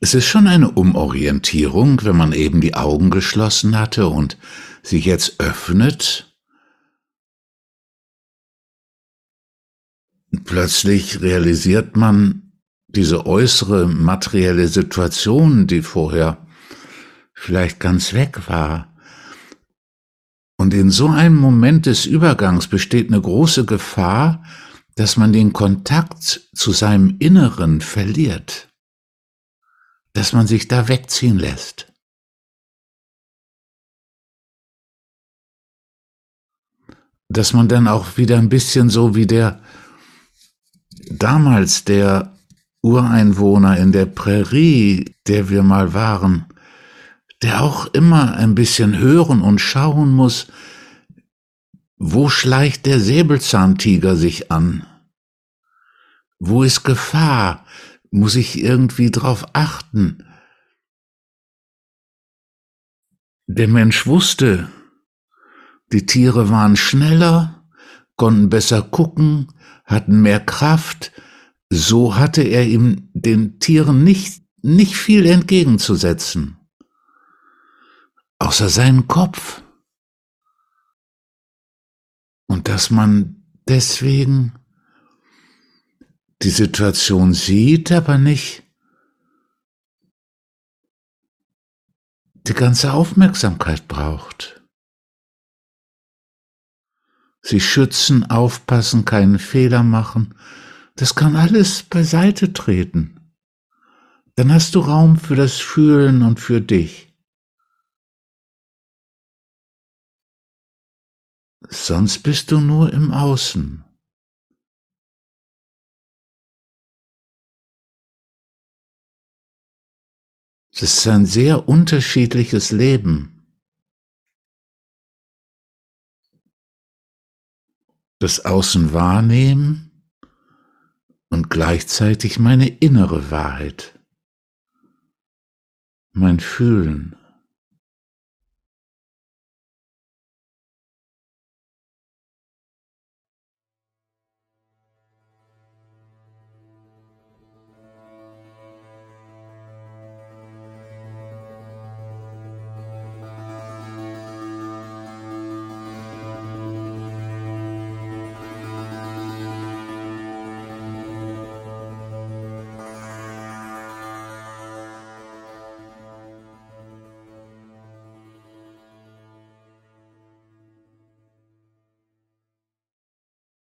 Es ist schon eine Umorientierung, wenn man eben die Augen geschlossen hatte und sich jetzt öffnet. Plötzlich realisiert man diese äußere materielle Situation, die vorher vielleicht ganz weg war. Und in so einem Moment des Übergangs besteht eine große Gefahr, dass man den Kontakt zu seinem Inneren verliert, dass man sich da wegziehen lässt. Dass man dann auch wieder ein bisschen so wie der damals der Ureinwohner in der Prärie, der wir mal waren, der auch immer ein bisschen hören und schauen muss, wo schleicht der Säbelzahntiger sich an? Wo ist Gefahr? Muss ich irgendwie drauf achten? Der Mensch wusste, die Tiere waren schneller, konnten besser gucken, hatten mehr Kraft, so hatte er ihm den Tieren nicht, nicht viel entgegenzusetzen. Außer seinen Kopf. Und dass man deswegen die Situation sieht, aber nicht die ganze Aufmerksamkeit braucht. Sie schützen, aufpassen, keinen Fehler machen. Das kann alles beiseite treten. Dann hast du Raum für das Fühlen und für dich. Sonst bist du nur im Außen. Es ist ein sehr unterschiedliches Leben. Das Außen wahrnehmen und gleichzeitig meine innere Wahrheit, mein Fühlen.